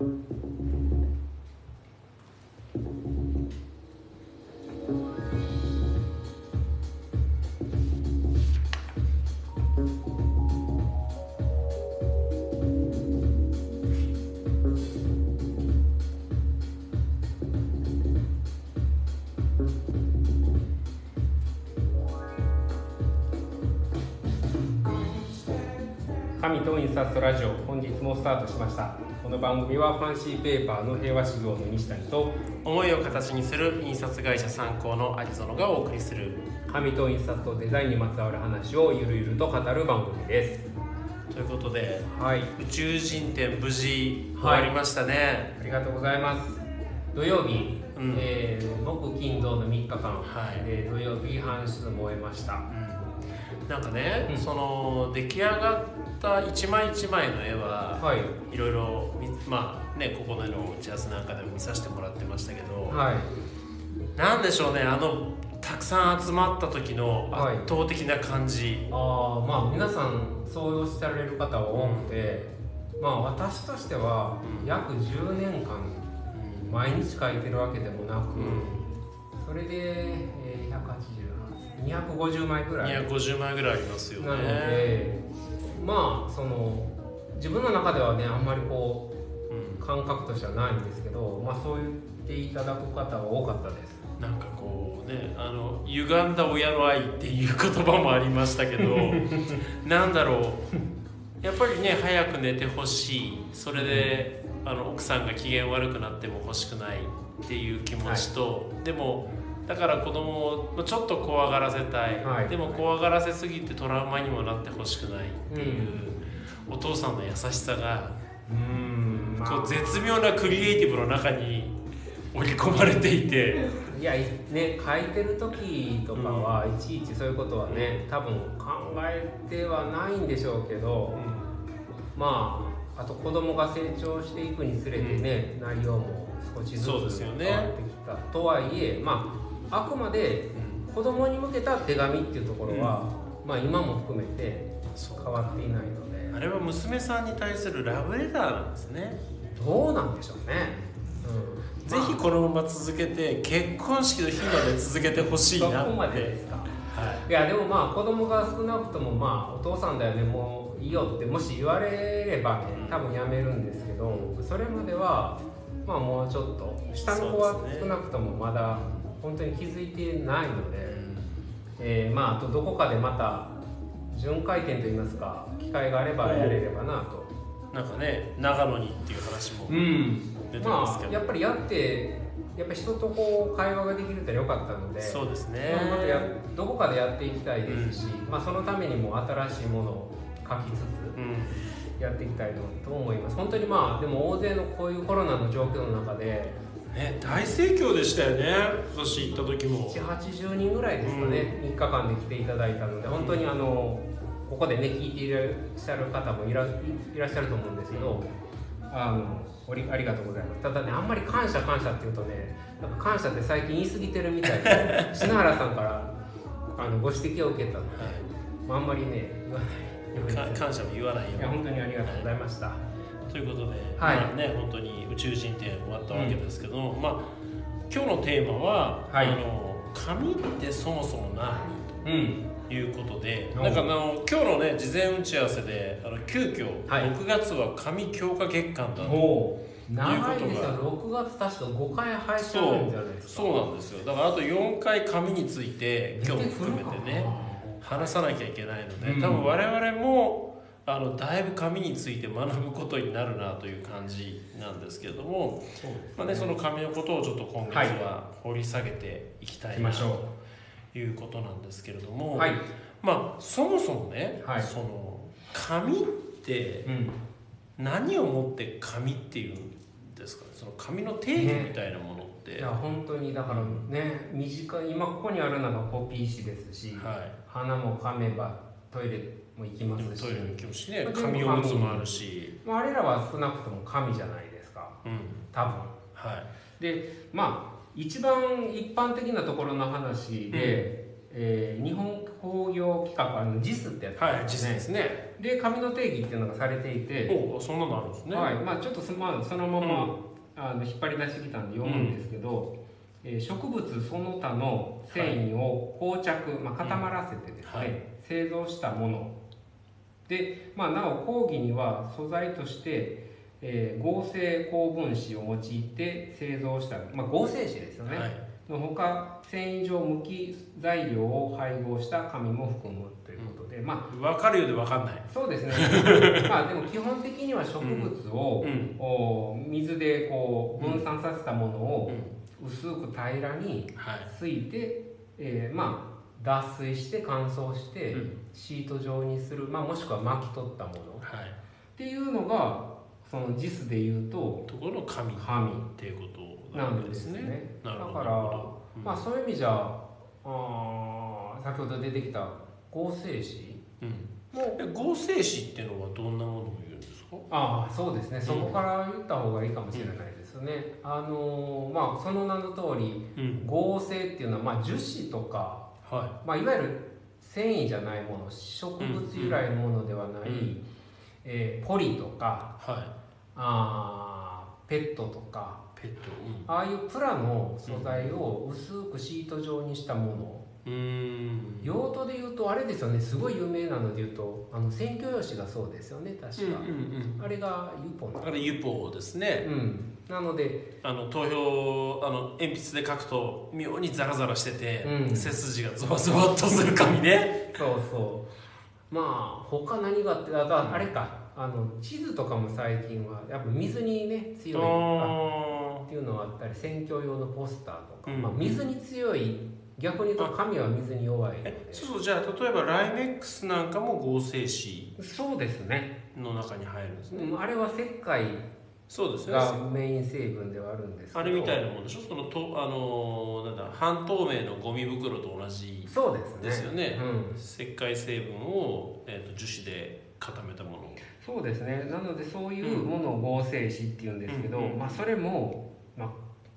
神と印刷ラジオ本日もスタートしました。この番組はファンシーペーパーの平和修行の西谷と思いを形にする印刷会社参考の有園がお送りする。紙と印刷とデザインにまつわる話をゆるゆると語る番組です。ということではい。宇宙人展無事終わりましたね、ありがとうございます。土曜日、うん。えー木金土の3日間、はい。で土曜日半数も終えました。うんなんかね、うん。その出来上がった一枚一枚の絵は、はい。いろいろみまあねここでの打ち合わせなんかでも見させてもらってましたけど、はい。なんでしょうねあのたくさん集まった時のはい。圧倒的な感じ、ああまあ皆さんそうおっしゃられる方は多くて、まあ私としてはうん。約10年間毎日書いてるわけでもなく、うん。それで、えー、180 250枚ぐらい。250枚ぐらいありますよね。なのでまあその自分の中ではねあんまりこうん。う感覚としてはないんですけど、まあ、そう言っていただく方は多かったです。なんかこうねあの歪んだ親の愛っていう言葉もありましたけど なんだろう。やっぱりね早く寝てほしい。それであの奥さんが機嫌悪くなっても欲しくないっていう気持ちと、でもだから子供をちょっと怖がらせたい、はい。でも怖がらせすぎてトラウマにもなってほしくないっていう、お父さんの優しさがうん。まこう絶妙なクリエイティブの中に織り込まれていて。いやいね書いてる時とかはいちいちそういうことはね多分考えてはないんでしょうけどまああと子供が成長していくにつれてね、内容も少しずつ変わってきた、とはいえまああくまで子供に向けた手紙っていうところは、まあ今も含めて変わっていないので。あれは娘さんに対するラブレターなんですね、どうなんでしょうね、うん、ぜひこのまま続けて結婚式の日まで続けてほしいなって。までですか。はい。やでもまあ子供が少なくともまあお父さんだよねもういいよってもし言われればね多分やめるんですけどそれまではまあもうちょっと下の子は少なくともまだ本当に気づいてないので、い、えーまああとどこかでまた巡回展といいますか機会があればやれればなと。なんかね長野にっていう話もん。出てますけど、まあやっぱりやってやっぱり人とこう会話ができるってよかったのでそうですね。またやどこかでやっていきたいですし、まあ、そのためにも新しいものを書きつうん。つやっていきたいと思います。本当にまあでも大勢のこういうコロナの状況の中でね大盛況でしたよね今年行った時も。780人ぐらいですかね、3日間で来ていただいたので本当にあのここでね聞いていらっしゃる方もいらいらっしゃると思うんですけどあのおりありがとうございます。ただねあんまり感謝感謝っていうとねなんか感謝って最近言い過ぎてるみたいで 篠原さんからあのご指摘を受けたので、まあ、あんまりね言わない感謝も言わないよいや本当にありがとうございました、ということで、はい。まあね本当に宇宙人展終わったわけですけども、まあ今日のテーマは、はい。あの紙ってそもそも何うん。ということで、うんなんかあの今日のね事前打ち合わせであの急遽、はい。6月は紙強化月間だとお長いですよ。いう6月確か5回入ってるんじゃないですか。そうなんですよ。だからあと4回紙について今日も含めてね話さなきゃいけないので、うん。多分我々もあのだいぶ紙について学ぶことになるなという感じなんですけれども、そうまあね、その紙のことをちょっと今月は掘り下げていきたいな行きましょということなんですけれども、はい、まあそもそもね、はい。その紙ってうん、何をもって紙っていうんですかね？その紙の定義みたいなものって、いや本当にだからね短い今ここにあるのがコピー紙ですし、はい。花も噛めばトイレも行きますし。トイレも行きますしね紙おむつもあるし、まあ、あれらは少なくとも紙じゃないですか。うん。多分。はい。でまあ一番一般的なところの話で、えー日本工業企画あの JIS ってやつはい実ですね、ですね。で紙の定義っていうのがされていて、おそんなのあるんですね。はい。まあ、ちょっとそ,、まあ、そのまま、あの引っ張り出してきたんで読むんですけど、えー植物その他の繊維を膠着、まあ、固まらせてですね、はい。製造したもので、まあ、なお講義には素材として、えー合成高分子を用いて製造した、まあ、合成紙ですよね、はい。のほか繊維状無機材料を配合した紙も含むということで、まあ分かるようで分かんない。そうですね。まあでも基本的には植物を、うん。お水でこう分散させたものうをん。薄く平らにはい。すいて、えーまあ脱水して乾燥してうん。シート状にする、まあ、もしくは巻き取ったもの。っはい。ていうのがその JIS でいうとところの紙っ紙ていうことななんですすねねだからうん。まあそういう意味じゃあー先ほど出てきた合成紙うん。合成紙っていうのはどんなものを言うんですか？ああそうですね。そこから言った方がいいかもしれないですね、あのーまあその名の通りうん。合成っていうのは、まあ、樹脂とか、はまあ、いわゆる繊維じゃないもの植物由来のものではない、うんえーポリとかいはい。あーペットとかペットああいうプラの素材を薄くシート状にしたものうん。用途で言うとあれですよね。すごい有名なので言うとあの選挙用紙がそうですよね。確か、うんうんあれがユポのうんあれユポですね。うん。なのであの投票あの鉛筆で書くと妙にザラザラしてて、うん。背筋がゾワゾワっとする紙ね。そうそう。まあ他何があってあとはあれか。あの地図とかも最近はやっぱ水にね強いああっていうのがあったり選挙用のポスターとか、うん。まあ、水に強い逆に言うと紙は水に弱いそうそうじゃあ例えばライメックスなんかも合成紙。そうですね、の中に入るんですね、うんあれは石灰そうですねがメイン成分ではあるんですけど。あれみたいなもんでしょ？そのとあのなんだ半透明のゴミ袋と同じ。そうですね。ですよね。うん、石灰成分を、えー、と樹脂で固めたものそうですね。なのでそういうものを合成紙っていうんですけど、うんうん。まあ、それも、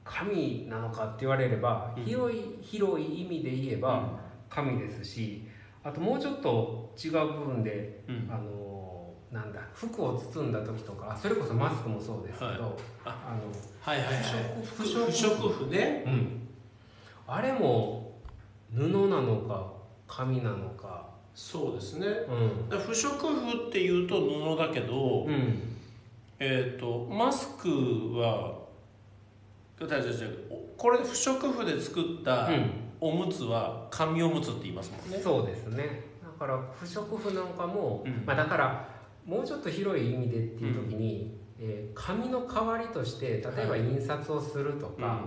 まあ、紙なのかって言われればうん。広い広い意味で言えば紙ですしあともうちょっと違う部分でうん。あのなんだ服を包んだ時とかそれこそマスクもそうですけど、はい。あはいはいはい。不織布。ね。の、うん、あれも布なのか紙なのか、そうですね。うん。不織布っていうと布だけど、うん、えっ、とマスクはこれ不織布で作ったおむつは紙おむつって言いますもんね。そうですね。だから不織布なんかも、うん。まあ、だからもうちょっと広い意味でっていう時に、えー紙の代わりとして例えば印刷をするとか、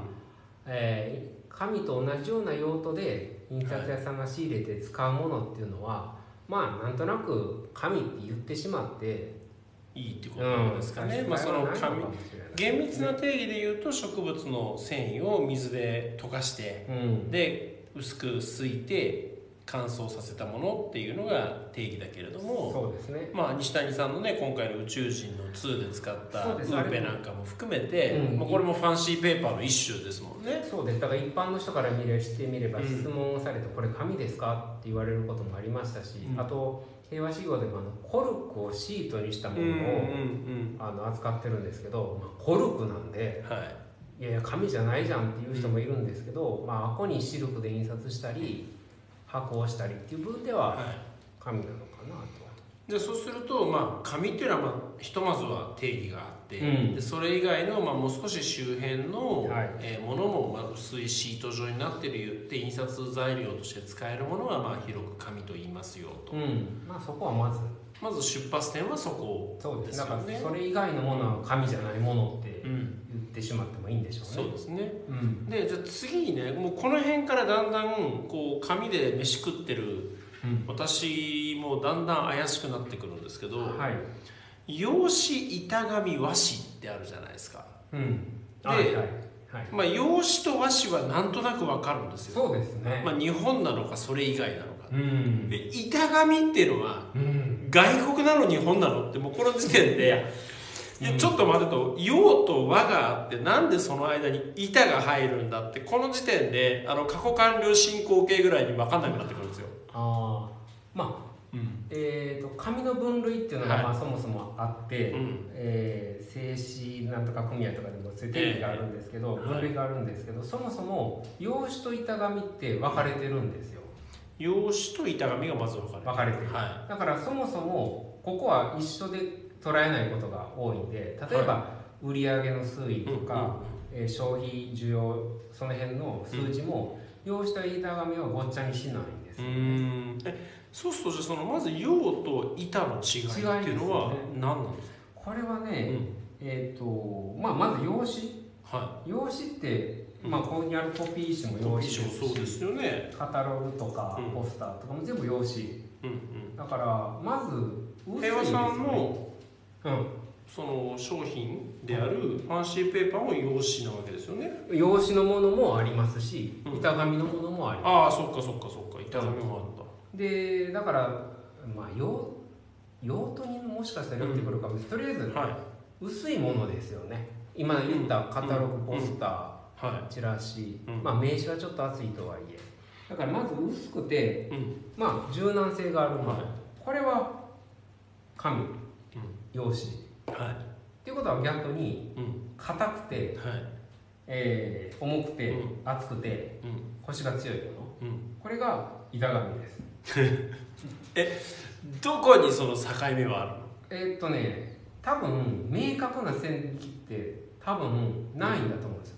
えー紙と同じような用途で印刷屋さんが仕入れて使うものっていうのは、まあなんとなく紙って言ってしまっていいってことですかね、まあその紙厳密な定義で言うと植物の繊維を水で溶かしてうん。で薄くすいて乾燥させたものっていうのが定義だけれどもそうですね。まあ西谷さんのね今回の宇宙人の2で使ったウーペなんかも含めて、うん。まあ、これもファンシーペーパーの一種ですもんね。そうです。だから一般の人から見れしてみればうん。質問をされて「これ紙ですか?」って言われることもありましたし、うん。あと平和仕様でもあのコルクをシートにしたものを、うんうんあの扱ってるんですけど、まあ、コルクなんでうんはい。いやいや紙じゃないじゃんっていう人もいるんですけど、まあ、アコにシルクで印刷したり箱をしたりっていう部分でははい。紙なのかなと。でそうすると、まあ、紙っていうのは、まあ、ひとまずは定義があでそれ以外の、まあ、もう少し周辺の、はい。えーものも、まあ、薄いシート状になってるよって印刷材料として使えるものは、まあ、広く紙と言いますよと、うん。まあ、そこはまず。まず出発点はそこそうです。よねそれ以外のものは紙じゃないものってうん。言ってしまってもいいんでしょうね。そうですね。うん。でじゃあ次にねもうこの辺からだんだんこう紙で飯食ってるうん。私もだんだん怪しくなってくるんですけど、はい用紙板紙和紙ってあるじゃないですか。うん、ではいはいはい、まあ用紙と和紙はなんとなくわかるんですよ、そうですね、まあ、日本なのかそれ以外なのか。うん。で板紙っていうのはうん。外国なの日本なのってもうこの時点で。いや。ちょっと待てと。陽と和があってなんでその間に板が入るんだってこの時点であの過去完了進行形ぐらいに分かんなくなってくるんですよ。ああまあうん。えー、と紙の分類っていうのが、はい。まあ、そもそもあって、うん。えー静止なんとか組合とかでもそういう定義があるんですけど、ええ。分類があるんですけど、そもそも用紙と板紙って分かれてるんですよ。用紙と板紙がまず分かれる。分かれてる、はだからそもそもここは一緒で捉えないことが多いんで例えば、売上の推移とか、えー消費需要その辺の数字も、用紙と板紙はごっちゃにしないんですうよ、ん。えそうするとじゃあそのまず陽と板の違いっていうのは何なんですか、これはね、うん。えっ、とまあまず用紙。は用紙って、うん。まあ、ここにあるコピー紙もい、用紙衣装そうですよね。カタログとかうん。ポスターとかも全部用紙。うんだからまずね。平和さんもうん。その商品であるファンシーペーパーも用紙なわけですよね。用紙のものもありますしうん。板紙のものもありまああそっかそっかそっか。板紙もあるでだからまあ用用途にもしかしたら寄ってくるかもしれない、とりあえずは薄いものですよね。今言ったカタログポスター、い。はチラシ、うん。まあ名刺はちょっと厚いとはいえ。だからまず薄くてい。うん。まあ柔軟性があるもの、はい。これは紙用紙。っはい。ていうことは逆にうん。硬くて、はい。えー重くて、う厚くてうん。腰が強いもの。うん。これが板紙です どこにその境目はあるの？えーっとね多分明確な線引きって多分ないんだと思うんですよ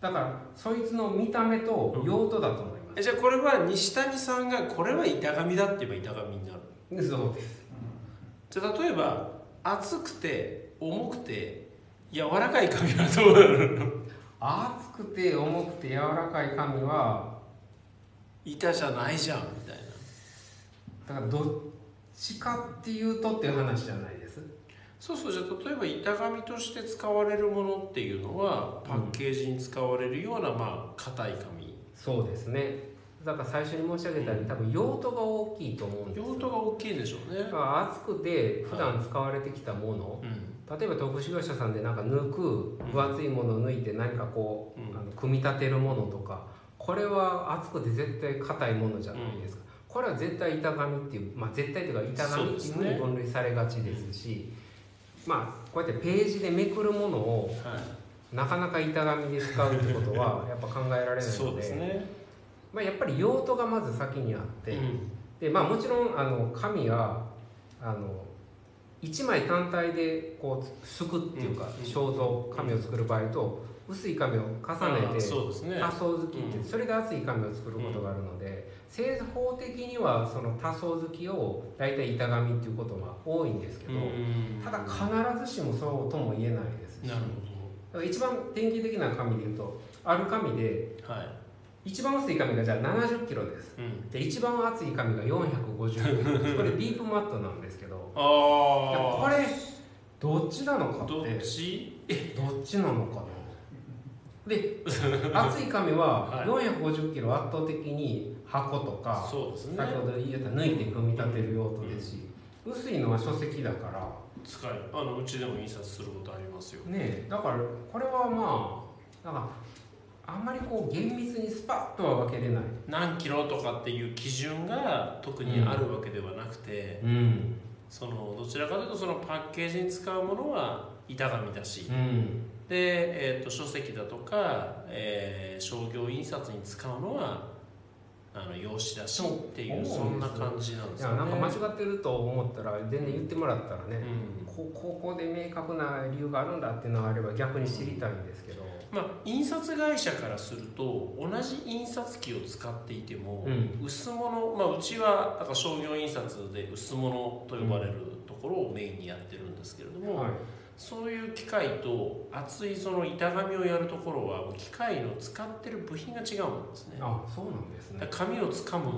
だからそいつの見た目と用途だと思います、えじゃあこれは西谷さんがこれは板紙だって言えば板紙になる。そうですじゃあ例えば厚くて重くて柔らかい紙はどうなるの？厚くて重くて柔らかい紙は板じゃないじゃんみたいな。だからどっちかっていうとっていう話じゃないです？そうそうじゃあ例えば板紙として使われるものっていうのはパッケージに使われるようなまあ硬い紙。そうですね。だから最初に申し上げたように多分用途が大きいと思うんですよ。用途が大きいでしょうね。だから厚くて普段使われてきたもの、うん。例えば特殊業者さんでなんか抜く分厚いものを抜いて何かこう、うん。あの組み立てるものとかこれは厚くて絶対硬いものじゃないですか、これは絶対板紙っていうまあ絶対というか板紙っていうに分類されがちですしまあこうやってページでめくるものをはい。なかなか板紙で使うってことはやっぱ考えられないのでね。まあ、やっぱり用途がまず先にあって、うん。でまあもちろんあの紙があの1枚単体でこうすくっていうか、うん。肖像紙を作る場合と薄い紙を重ねあて多層好きって、うん。それで厚い紙を作ることがあるので、正方的にはその多層好きを大体板紙っていうことが多いんですけど、うん。ただ必ずしもそうとも言えないですし一番典型的な紙でいうとある紙で一番薄い紙がじゃあ70キロです。うん。で一番厚い紙が450キロこれディープマットなんですけどこれどっちなのかあどっってどっちちなのかな。で 厚い紙ははい。450キロ圧倒的に箱とか、そうですね。先ほど言った抜いて組み立てる用途ですし、薄いのは書籍だから。使える。あのうちでも印刷することありますよ。ねえだからこれはまあなんかあんまりこう厳密にスパッとは分けれない。何キロとかっていう基準が特にあるわけではなくて、うん。そのどちらかというとそのパッケージに使うものは板紙だし、うん。で、えー、と書籍だとか、えー商業印刷に使うのはあの用紙だしっていうそんな感じなんでいすよなんか間違ってると思ったら全然言ってもらったらね、うん。こここで明確な理由があるんだっていうのがあれば逆に知りたいんですけど、まあ、印刷会社からすると同じ印刷機を使っていても、うん。薄物、まあ、うちはだから商業印刷で薄物と呼ばれるところをメインにやってるんですけれども、はい、そういう機械と厚いその板紙をやるところは機械の使ってる部品が違うんですね。あそうなんですね。紙をつかむ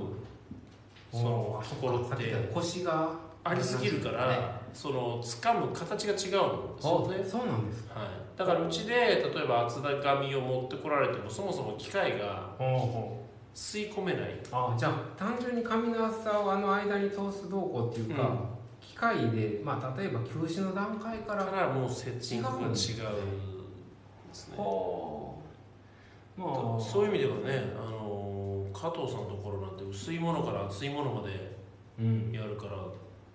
そのところって。た腰がありすぎるから、ね。そのつかむ形が違うんですあよね。そうなんですか。はい、だからうちで例えば厚紙を持ってこられてもそもそも機械が吸い込めない。うあじゃあ単純に紙の厚さをあの間に通す動向っていうか、機械で、まあ、例えば休止の段階かかららもうセッティングが違うんですね。ほうまあ。そういう意味ではねあの加藤さんのところなんて薄いものから厚いものまでうん、やるから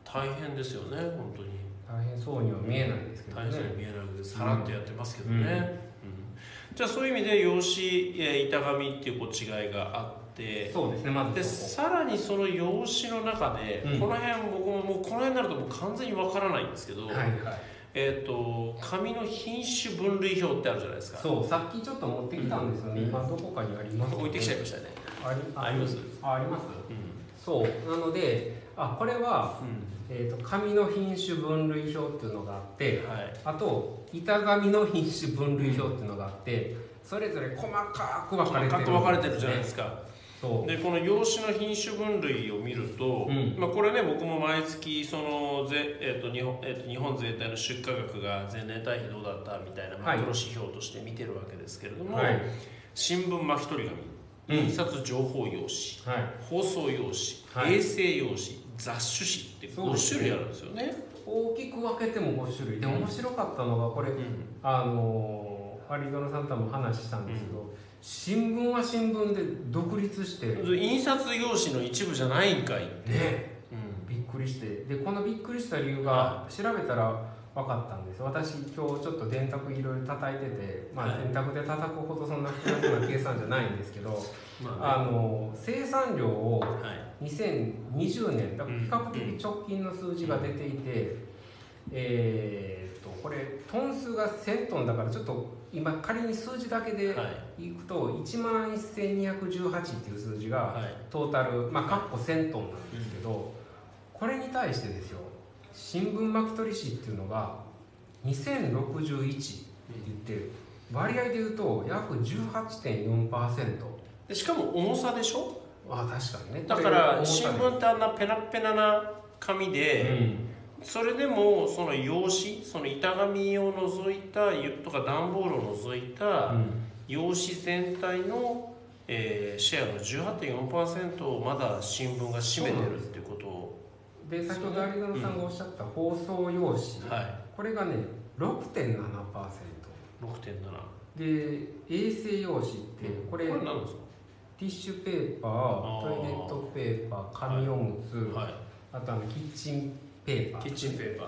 大変ですよね本当に。大変そうには見えないですけどね。大変そうに見えなくてさらっとやってますけどね、うん。じゃあそういう意味で用紙、えー板紙っていうこう違いがあって。そうですねまずでそさらにその用紙の中で、うん。この辺僕ももうこの辺になるともう完全にわからないんですけど、こはいはい。えっ、と紙の品種分類表ってあるじゃないですか。そうさっきちょっと持ってきたんですよね、うん。今どこかにあります置いてきちゃいましたね。あります？ああります？うそう。なのであこれは、ん、えー、と紙の品種分類表っていうのがあってはい。あと板紙の品種分類表っていうのがあってそれぞれ細かく分かれてる細かく分かれてるじゃないですかでこの用紙の品種分類を見ると、うん。まあ、これね僕も毎月そのぜ、えーと日本えーと日本全体の出荷額が前年対比どうだったみたいなマクロ指標として見てるわけですけれども、はい。新聞巻き取り紙うん。印刷情報用紙。はい。放送用紙、はい。衛生用紙。雑種紙って5そうですね。種類あるんですよね。大きく分けても5種類。で面白かったのがこれ。うん。あのーアリゾナさんとも話したんですけど、新聞は新聞で独立して。ね印刷用紙の一部じゃないんかいって、うん。びっくりして。でこのびっくりした理由が調べたら分かったんです。私今日ちょっと電卓いろいろ叩いてて、まあ、はい。電卓で叩くほどそんな複雑な計算じゃないんですけど、まあの生産量をあねはい2020年だから比較的直近の数字が出ていて、えーっとこれトン数が1000トンだからちょっと今仮に数字だけではい。いくと1万1218っていう数字がはい。トータルまあかっこ1000トンなんですけど、これに対してですよ新聞巻き取り紙っていうのが2061って言ってる。割合で言うと約18.4%でしかも重さでしょ？あ確かにね。だから新聞ってあんなペラッペラな紙で、それでもその用紙その板紙を除いたとか段ボールを除いた用紙全体の、えーシェアの18.4%をまだ新聞が占めてるっていうことを。で先ほど有園さんがおっしゃった放送用紙、はい。これがね6.7% 6.7で衛生用紙ってこれこれ何ですティッシュペーパあー。ートイレットペーパー紙おむつ、かはい。あとあのキッチンペーパーキッチンペーパー。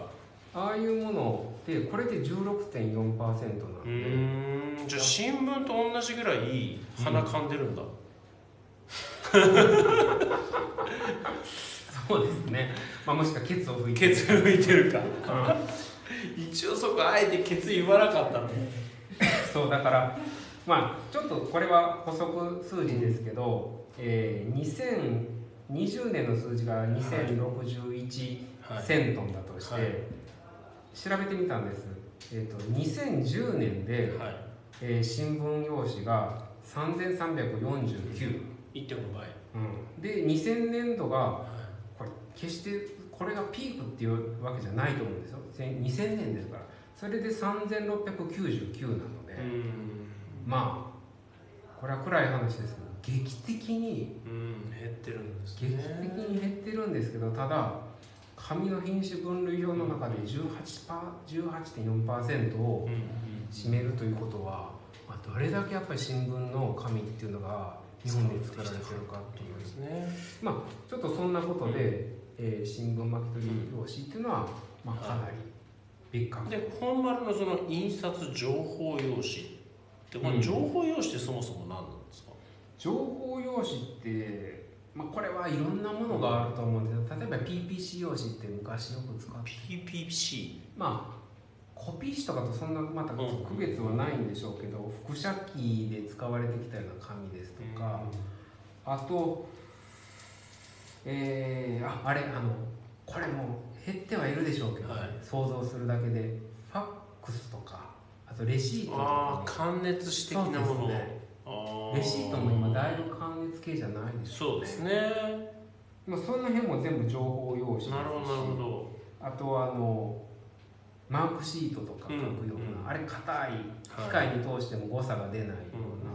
ああいうものでこれで16.4%なのうで、じゃあ新聞と同じぐらい鼻かんでるんだ、そうですね、まあ、もしくはケツを拭いてケツ拭いてるか。うん。一応そこあえてケツ言わなかったの。そうだからまあちょっとこれは補足数字ですけど、えー2020年の数字が2061はい。セントンだとして、はい。調べてみたんです、えー、と2010年で、はい。えー新聞用紙が3349、1.5倍。うん、で2000年度がはこれ決してこれがピークっていうわけじゃないと思うんですよ。せん2000年ですから。それで3699なので、まあこれは暗い話ですけど劇的にうん減ってるんです劇ね的に減ってるんですけどただ紙の品種分類表の中で18パー18.4%をうんうん占めるということは、まあ、どれだけやっぱり新聞の紙っていうのが日本で作られてるかっていう。ですね。まあちょっとそんなことで、えー新聞巻き取り用紙っていうのは、まあ、かなり別格。で本丸のその印刷情報用紙ってこうん。れ情報用紙ってそもそも何なんですか、情報用紙って、まあ、これはいろんなものがあると思うんですけど例えば PPC 用紙って昔よく使って。PPC まあコピー紙とかとそんなまた区別はないんでしょうけど複写機で使われてきたような紙ですとか、あとえー、ああれあのこれも減ってはいるでしょうけど、ねはい。想像するだけでファックスとかあとレシートとああか関熱紙的なもの、ねレシートも今だいぶ関熱系じゃないですそうですね。まあ、その辺も全部情報用紙ですし。なるほどなるほど。あとはあのマークシートとか書くような、うんうんあれ硬いはい機械に通しても誤差が出ないような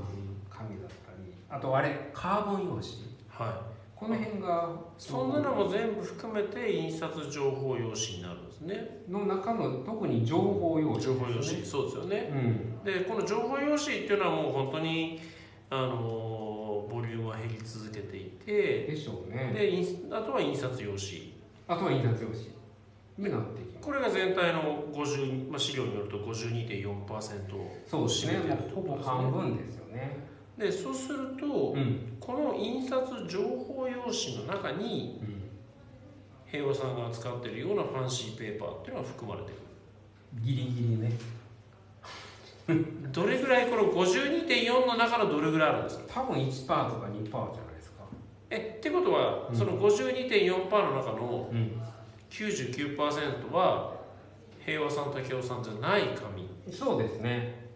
紙だったり。あとあれカーボン用紙。はこの辺がそんなのも全部含めて印刷情報用紙になるんですね。の中の特に情報用紙情報用紙そうですよね。うんでこの情報用紙っていうのはもう本当にあのボリュームは減り続けていてでしょうね。で印あとは印刷用紙。あとは印刷用紙になっていきます。これが全体の50、まあ、資料によると52.4%そうですね。占めてるもうほぼ半分ですよね。でそうすると、うん、この印刷情報用紙の中に平和さんが使ってるようなファンシーペーパーっていうのが含まれてる。ギリギリね どれぐらいこの52.4の中のどれぐらいあるんですか？多分1%とか2%じゃないですか。えってことは、うん。その52.4%の中のうん。99%は平和さんと京さんじゃない紙そうですね。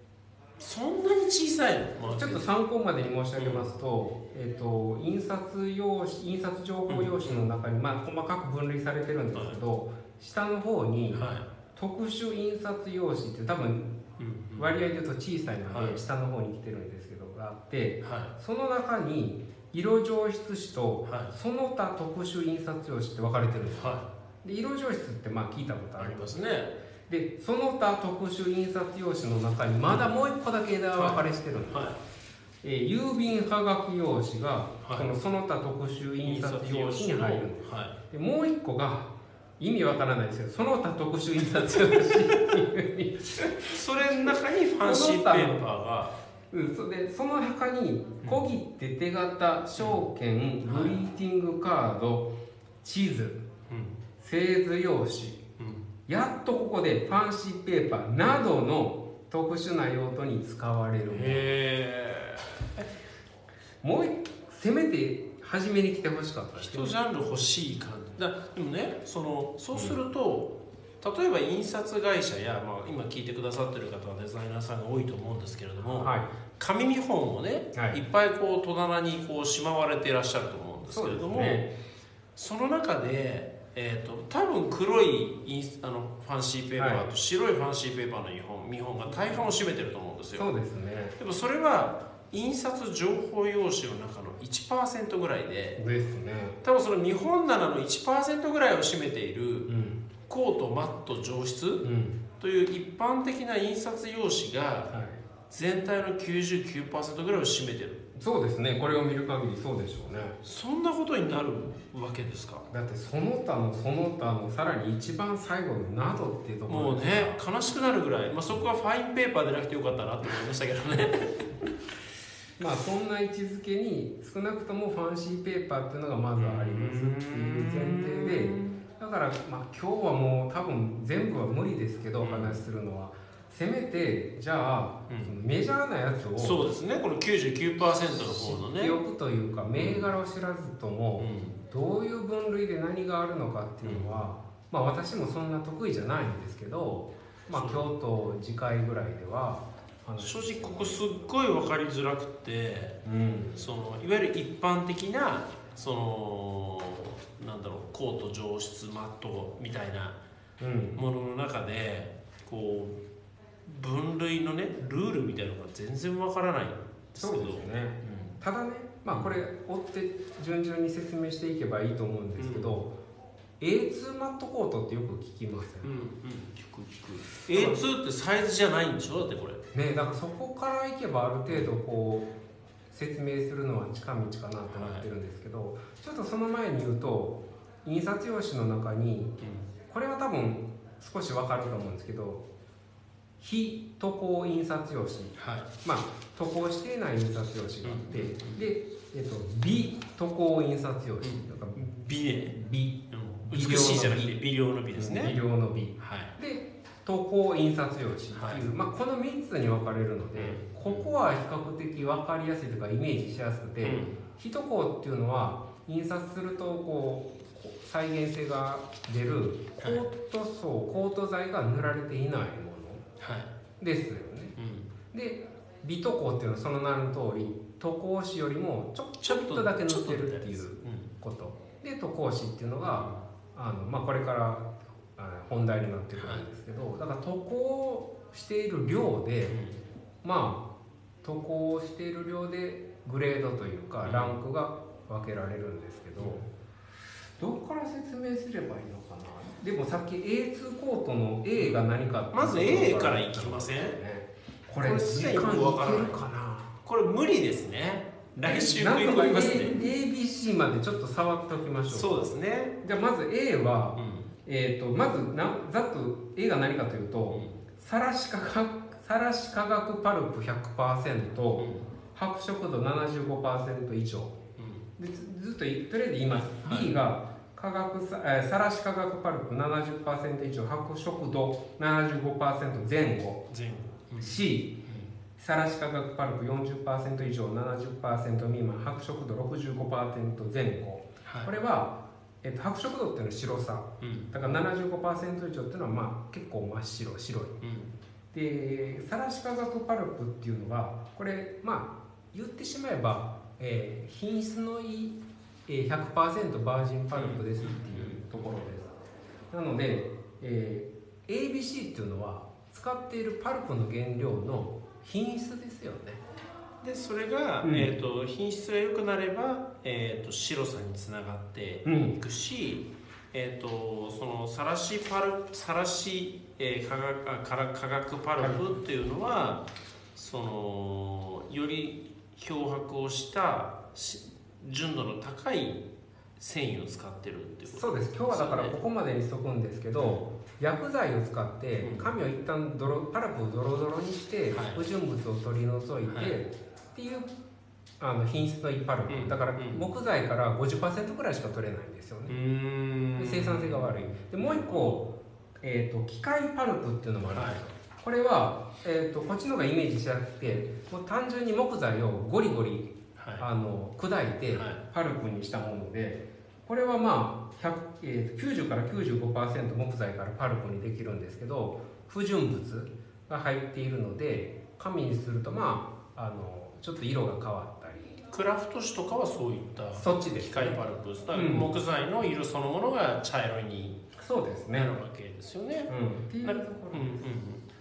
そんなに小さいの、まあちょっと参考までに申し上げますと,、えっと印刷用紙印刷情報用紙の中に、まあ、細かく分類されてるんですけど、下の方には特殊印刷用紙って多分い、うん割合で言うと小さいので、はい。下の方に来てるんですけどがあってはその中に色上筆紙とはその他特殊印刷用紙って分かれてるんですいはで色上筆ってまあ聞いたこといありますね。でその他特殊印刷用紙の中にまだもう一個だけ枝分かれしてるんです、はえー郵便はがき用紙が、はい。このその他特殊印刷用紙に入るんです。はでもう一個が意味わからないですけどその他特殊印刷用紙っていうふうにい、それの中にファンシーペーパーが。うん、それでその中に小切手手形証券グリーティングカード地図うん。製図用紙うん。やっとここでファンシーペーパーなどの特殊な用途に使われる。ものへもう一せめて初めに来てほしかったえですけど。一ジャンル欲しい感じだでもねそのそうすると、例えば印刷会社や、まあ、今聞いてくださってる方はデザイナーさんが多いと思うんですけれども、はい。紙見本をね、はい。い、っぱいこう戸棚にこうしまわれていらっしゃると思うんですけれどもそ,、ねの中で、えー、と多分黒いインスあのファンシーペーパーと白いファンシーペーパーの見本見本が大半を占めてると思うんですよ。そうですね。でもそれは印刷情報用紙の中の1%ぐらいでですね。多分その見本棚の1%ぐらいを占めているうん。コートマット上質うん。という一般的な印刷用紙がはい。全体の99%ぐらいを占めてる。そうですね。これを見る限りそうでしょうね。そんなことになるわけですか？だってその他のその他のさらに一番最後の「など」っていうところもうね悲しくなるぐらい、まあ、そこはファインペーパーでなくてよかったなって思いましたけどねまあそんな位置づけに少なくともファンシーペーパーっていうのがまずはありますっていう前提でだからまあ今日はもう多分全部は無理ですけどお話しするのはせめてじゃあ、メジャーなやつをそうですねこの99%の方のね。知っておくというか銘柄を知らずとも、うん。どういう分類で何があるのかっていうのは、まあ私もそんな得意じゃないんですけど、まあ、京都次回ぐらいでは正直ここすっごい分かりづらくてうん。そのいわゆる一般的なそのなんだろうコート上質マットみたいなうん。ものの中でこう分類のねルールみたいなのが全然わからないんですけど。そうですね。ただねまあこれ追って順々に説明していけばいいと思うんですけど、A2 マットコートってよく聞きますようんうん。聞く聞く。A2 ってサイズじゃないんでしょ？だってこれ。ねだからそこからいけばある程度こう説明するのは近道かなとなってるんですけど、ちょっとその前に言うと印刷用紙の中にこれは多分少し分かると思うんですけど非渡航印刷用紙。はい。まあ渡航していない印刷用紙があって、で、えっと、美渡航印刷用紙。とか美ね、美。うん、美しいじゃなくて微量の美です微ね量の美はい。で渡航印刷用紙っていう、はい。まあ、この3つに分かれるので、ここは比較的分かりやすいというかイメージしやすくて、うん。非渡航っていうのは印刷するとこう再現性が出るコート層、コート材が塗られていないもはい。のですよね。うん。で美渡航っていうのはその名の通り渡航紙よりもちょちょっとだけ塗ってるっていうこと。で渡航紙っていうのがあの、まあ、これからあ本題になってくるんですけど、だから渡航している量でまあ渡航している量でグレードというかうん。ランクが分分けられるんですけど、どこから説明すればいいのかな？でもさっき A2 コートの A が何かまず A からいきません？これこれ時間いけるかな？これ無理ですね来週食い込みますね ABC までちょっと触っておきましょう。そうですね。じゃあまず A は、うん。えー、とまずなざっと A が何かというとさらし化学さらし化学パルプ100%、白色度75%以上。でずずっといとりあえず言います、はい。B が化学さえーさらし化学パルプ70%以上白色度75%前後。前後。C さらし化学パルプ40%以上70%未満白色度65%前後。はい。これは、えっと白色度っていうのは白さ。うん。だから75%以上っていうのはまあ結構真っ白白い。うん。でさらし化学パルプっていうのはこれまあ言ってしまえば、えー品質のいい、えー、100%バージンパルプですっていうところです。なので、えー ABC っていうのは使っているパルプの原料の品質ですよね。でそれが、うん。えー、と品質が良くなれば、えー、と白さにつながってうん。いくし、えー、とそのさらしパルさらし、えー化学あ化化学パルプっていうのはそのより漂白をしたし純度の高い繊維を使ってるっていうことそうです。今日はだからここまでにしとくんですけど薬剤を使ってうん。紙を一旦ドロパルプをドロドロにしてはい。不純物を取り除いて、はい。っていうあの品質のいいパルプ、うん。だからうん。木材から50%ぐらいしか取れないんですようね、生産性が悪い。でもう一個、えー、と機械パルプっていうのもあるんですよ、はこれは、えー、とこっちの方がイメージしやすくてもう単純に木材をゴリゴリはい。あの砕いてはい。パルプにしたものでこれはまあ100、えーと90から95%木材からパルプにできるんですけど不純物が入っているので紙にするとまああのちょっと色が変わったり。クラフト紙とかはそういったそっちです機械パルプだか？らうん。木材の色そのものが茶色にそうですね。なるわけですよね。うん、っていうところ、うんうんうん、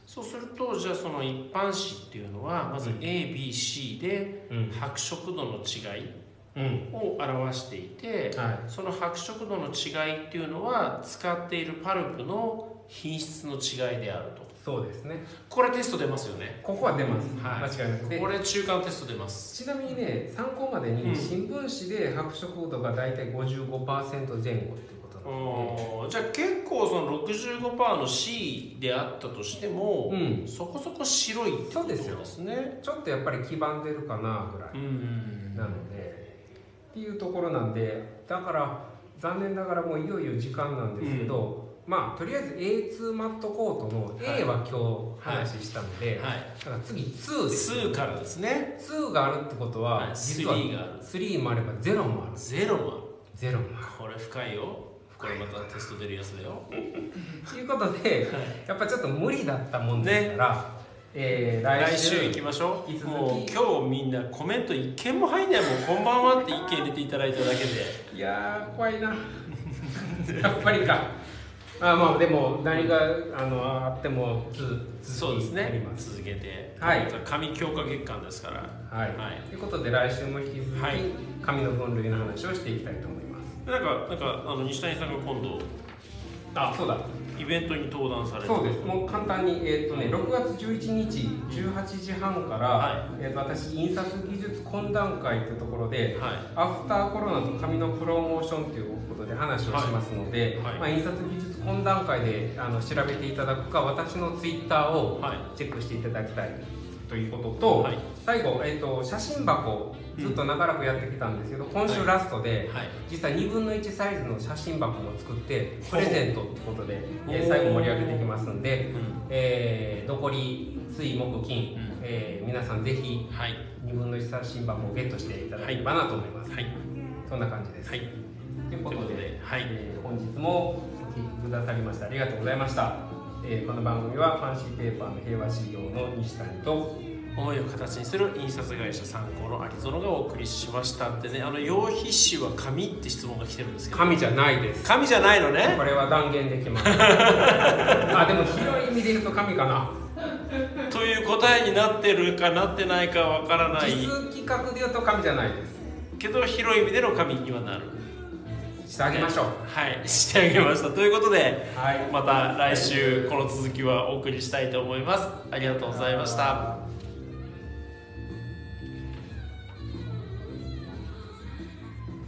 そうするとじゃあその一般紙っていうのはまずうん。ABC でうん。白色度の違いうんを表していてはい、その白色度の違いっていうのは使っているパルプの品質の違いであると。そうですね。これテスト出ますよね。ここは出ます、はい。間違いなく。でこれ中間テスト出ます。ちなみにね参考までうん。に新聞紙で白色度が大体55%前後っていうことなので、おーじゃあ結構その65%の C であったとしても、うん。そこそこ白いってことでそうですよ。すねちょっとやっぱり黄ばんでるかなぐらいうん。なので、っていうところなんでだから残念ながらもういよいよ時間なんですけど、まあとりあえず A2 マットコートの A は今日話したので、はい。だから次2です2からですね。2があるってことは、はい。実は3がある。3もあれば0もある。0は0もある。これ深いよ。これまたテスト出るやつだよ。ということでやっぱちょっと無理だったもんですから、えー来来週週行きましょう。もう今日みんなコメント一件も入んないもんこんばんはって意見入れていただいただけで。いやー怖いな。やっぱりか。あまあでも何があのあってもつそうですね。続けて。はい。紙強化月間ですから。はい、はい。ということで来週も引き続き、はい。紙の分類の話をしていきたいと思います。なんかなんかあの西谷さんが今度。あそうだイベントに登壇されるそうです。もう簡単に、えーとね、6月11日18時半から、はえーと私印刷技術懇談会というところではい。アフターコロナと紙のプロモーションということで話をしますので、はいはい。まあ、印刷技術懇談会であの調べていただくか私のツイッターをはい。チェックしていただきたいということと、はい。最後、えー、と写真箱ずっと長らくやってきたんですけど、今週ラストで、はい。実は2分の1サイズの写真箱も作ってプレゼントってことで、えー最後盛り上げていきますんで、うん。えー残り水木金、うん。えー皆さんぜひはい。2分の1写真箱をゲットしていただければなと思います、はい。そんな感じです、はい。ということではい。えー本日もお聞きくださりましてありがとうございました、えーこの番組はファンシーペーパーの平和事業の西谷と思いを形にする印刷会社参考の有園がお送りしましたってね。あの用筆紙は紙って質問が来てるんですけど。神じゃないです。紙じゃないのね。これは断言できます。あでも広い意味で言うと神かな。という答えになってるかなってないかわからない。実数企画で言うと神じゃないです。けど広い意味での神にはなるしてあげましょう、はい。してあげました。ということではい。また来週この続きはお送りしたいと思います。ありがとうございました